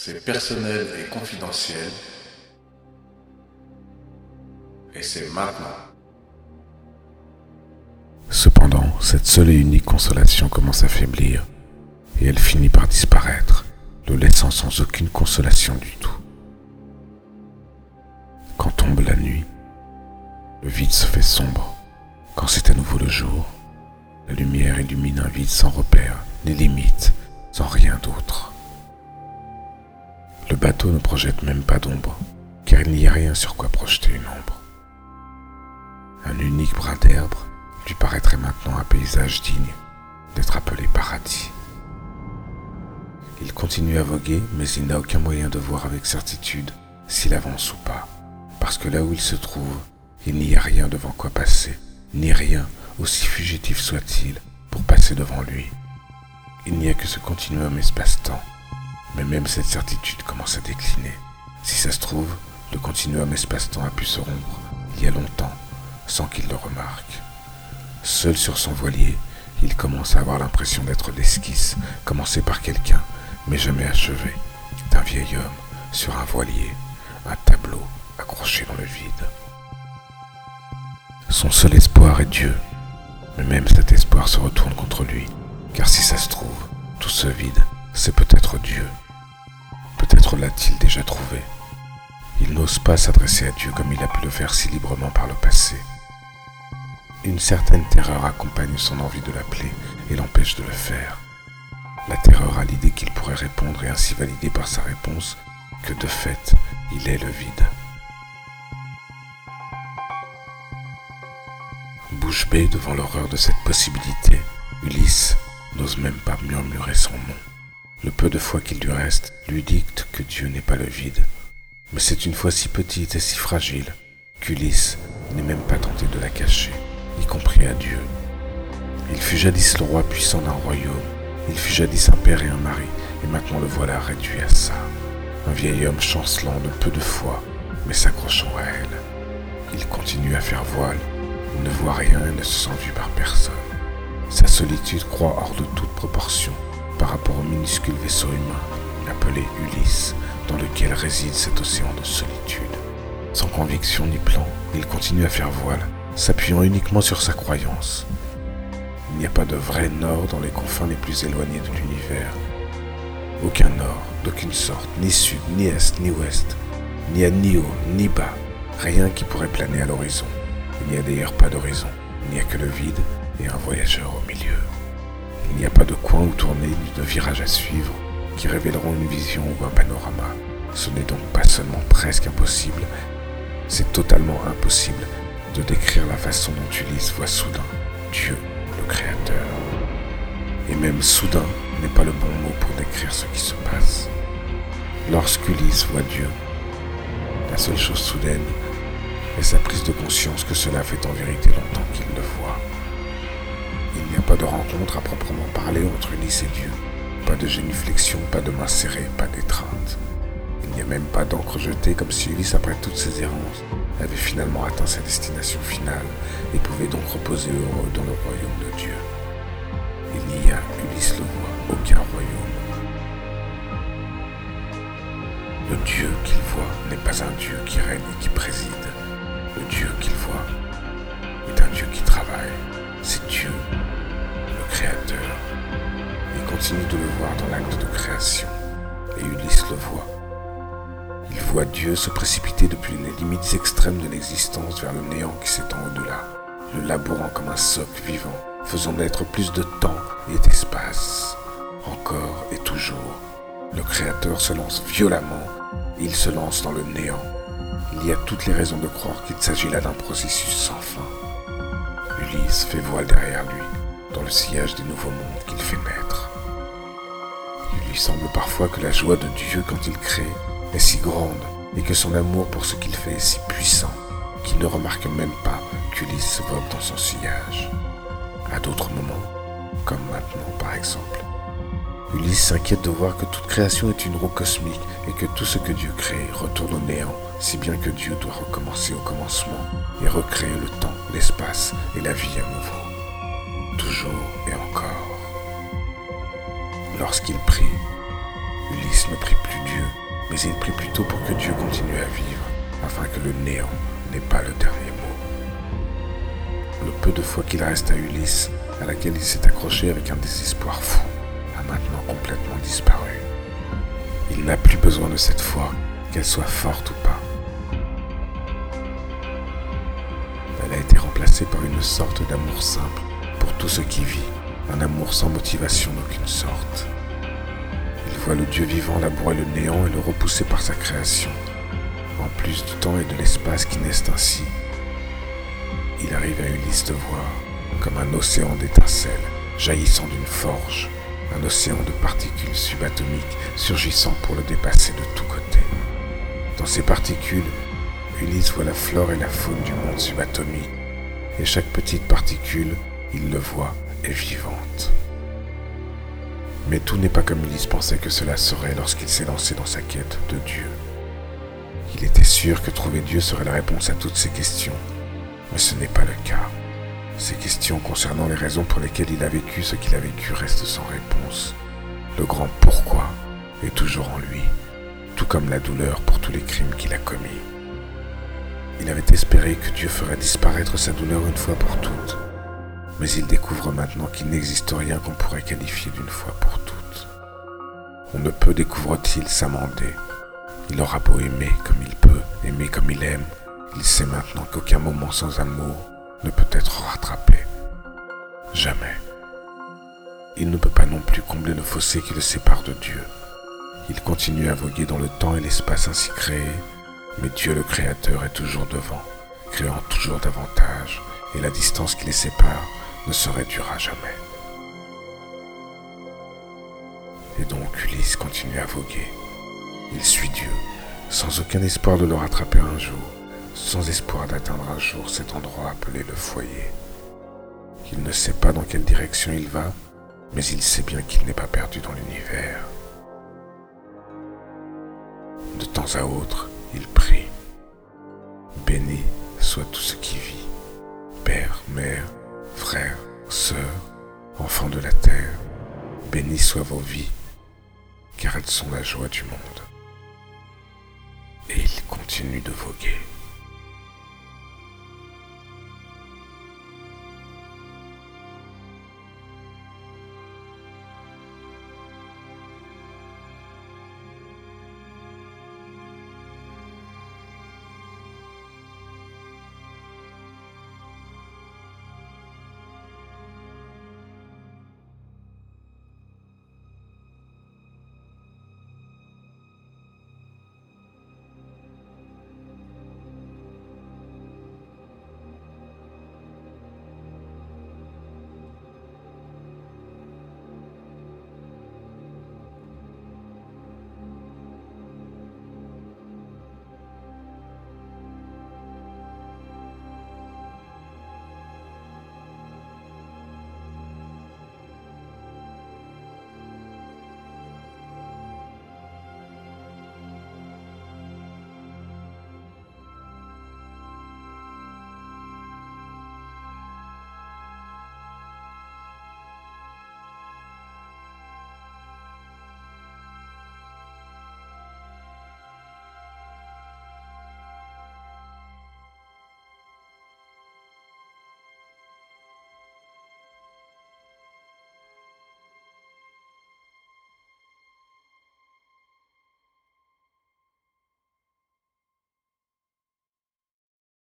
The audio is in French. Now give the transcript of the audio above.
C'est personnel et confidentiel. Et c'est maintenant. Cependant, cette seule et unique consolation commence à faiblir, et elle finit par disparaître, le laissant sans aucune consolation du tout. Quand tombe la nuit, le vide se fait sombre. Quand c'est à nouveau le jour, la lumière illumine un vide sans repère, ni limite, sans rien d'autre. Le bateau ne projette même pas d'ombre, car il n'y a rien sur quoi projeter une ombre. Un unique brin d'herbe lui paraîtrait maintenant un paysage digne d'être appelé paradis. Il continue à voguer, mais il n'a aucun moyen de voir avec certitude s'il avance ou pas, parce que là où il se trouve, il n'y a rien devant quoi passer, ni rien, aussi fugitif soit-il, pour passer devant lui. Il n'y a que ce continuum espace-temps, mais même cette certitude commence à décliner. Si ça se trouve, le continuum espace-temps a pu se rompre il y a longtemps, sans qu'il le remarque. Seul sur son voilier, il commence à avoir l'impression d'être l'esquisse, commencée par quelqu'un, mais jamais achevée, d'un vieil homme sur un voilier, un tableau accroché dans le vide. Son seul espoir est Dieu, mais même cet espoir se retourne contre lui, car si ça se trouve, tout ce vide, c'est peut-être Dieu. Peut-être l'a-t-il déjà trouvé. Il n'ose pas s'adresser à Dieu comme il a pu le faire si librement par le passé. Une certaine terreur accompagne son envie de l'appeler et l'empêche de le faire. La terreur à l'idée qu'il pourrait répondre et ainsi valider par sa réponse que de fait, il est le vide. Bouche bée devant l'horreur de cette possibilité, Ulysse n'ose même pas murmurer son nom. Le peu de foi qu'il lui reste lui dicte que Dieu n'est pas le vide. Mais c'est une foi si petite et si fragile qu'Ulysse n'est même pas tenté de la cacher y compris à Dieu. Il fut jadis le roi puissant d'un royaume, il fut jadis un père et un mari, et maintenant le voilà réduit à ça. Un vieil homme chancelant de peu de foi, mais s'accrochant à elle. Il continue à faire voile, il ne voit rien et ne se sent vu par personne. Sa solitude croît hors de toute proportion par rapport au minuscule vaisseau humain appelé Ulysse, dans lequel réside cet océan de solitude. Sans conviction ni plan, il continue à faire voile, s'appuyant uniquement sur sa croyance. Il n'y a pas de vrai nord dans les confins les plus éloignés de l'univers. Aucun nord, d'aucune sorte, ni sud, ni est, ni ouest, ni à ni haut, ni bas, rien qui pourrait planer à l'horizon. Il n'y a d'ailleurs pas d'horizon, il n'y a que le vide et un voyageur au milieu. Il n'y a pas de coin où tourner ni de virage à suivre qui révéleront une vision ou un panorama. Ce n'est donc pas seulement presque impossible, c'est totalement impossible de décrire la façon dont Ulysse voit soudain Dieu, le Créateur. Et même soudain n'est pas le bon mot pour décrire ce qui se passe. Lorsqu'Ulysse voit Dieu, la seule chose soudaine est sa prise de conscience que cela fait en vérité longtemps qu'il le voit. Pas de rencontre à proprement parler entre Ulysse et Dieu. Pas de génuflexion, pas de main serrée, pas d'étreinte. Il n'y a même pas d'encre jetée comme si Ulysse, après toutes ses errances, avait finalement atteint sa destination finale et pouvait donc reposer heureux dans le royaume de Dieu. Il n'y a, Ulysse le voit, aucun royaume. Le Dieu qu'il voit n'est pas un Dieu qui règne et qui préside. Le Dieu qu'il voit est un Dieu qui travaille. C'est Dieu, Il continue de le voir dans l'acte de création. Et Ulysse le voit il voit Dieu se précipiter depuis les limites extrêmes de l'existence vers le néant qui s'étend au-delà, le labourant comme un socle vivant, faisant naître plus de temps et d'espace. Encore et toujours, le Créateur se lance violemment, il se lance dans le néant. Il y a toutes les raisons de croire qu'il s'agit là d'un processus sans fin. Ulysse fait voile derrière lui, dans le sillage des nouveaux mondes qu'il fait naître. Il lui semble parfois que la joie de Dieu quand il crée est si grande et que son amour pour ce qu'il fait est si puissant qu'il ne remarque même pas qu'Ulysse vogue dans son sillage. À d'autres moments, comme maintenant par exemple, Ulysse s'inquiète de voir que toute création est une roue cosmique et que tout ce que Dieu crée retourne au néant, si bien que Dieu doit recommencer au commencement et recréer le temps, l'espace et la vie à nouveau. Toujours et encore. Lorsqu'il prie, Ulysse ne prie plus Dieu, mais il prie plutôt pour que Dieu continue à vivre, afin que le néant n'ait pas le dernier mot. Le peu de foi qu'il reste à Ulysse, à laquelle il s'est accroché avec un désespoir fou, a maintenant complètement disparu. Il n'a plus besoin de cette foi, qu'elle soit forte ou pas. Elle a été remplacée par une sorte d'amour simple pour tout ce qui vit, un amour sans motivation d'aucune sorte. Il voit le Dieu vivant labourer le néant et le repousser par sa création. En plus du temps et de l'espace qui naissent ainsi, il arrive à Ulysse de voir comme un océan d'étincelles jaillissant d'une forge, un océan de particules subatomiques surgissant pour le dépasser de tous côtés. Dans ces particules, Ulysse voit la flore et la faune du monde subatomique, et chaque petite particule, il le voit, est vivante. Mais tout n'est pas comme Ulysse pensait que cela serait lorsqu'il s'est lancé dans sa quête de Dieu. Il était sûr que trouver Dieu serait la réponse à toutes ces questions, mais ce n'est pas le cas. Ces questions concernant les raisons pour lesquelles il a vécu ce qu'il a vécu restent sans réponse. Le grand pourquoi est toujours en lui, tout comme la douleur pour tous les crimes qu'il a commis. Il avait espéré que Dieu ferait disparaître sa douleur une fois pour toutes, mais il découvre maintenant qu'il n'existe rien qu'on pourrait qualifier d'une fois pour toutes. On ne peut, découvre-t-il, s'amender. Il aura beau aimer comme il peut, aimer comme il aime, il sait maintenant qu'aucun moment sans amour ne peut être rattrapé. Jamais. Il ne peut pas non plus combler le fossé qui le sépare de Dieu. Il continue à voguer dans le temps et l'espace ainsi créés, mais Dieu le Créateur est toujours devant, créant toujours davantage, et la distance qui les sépare ne se réduira jamais. Et donc Ulysse continue à voguer. Il suit Dieu, sans aucun espoir de le rattraper un jour, sans espoir d'atteindre un jour cet endroit appelé le foyer. Il ne sait pas dans quelle direction il va, mais il sait bien qu'il n'est pas perdu dans l'univers. De temps à autre, il prie. Béni soit tout ce qui vit, père, mère, bénis soient vos vies, car elles sont la joie du monde. Et il continue de voguer.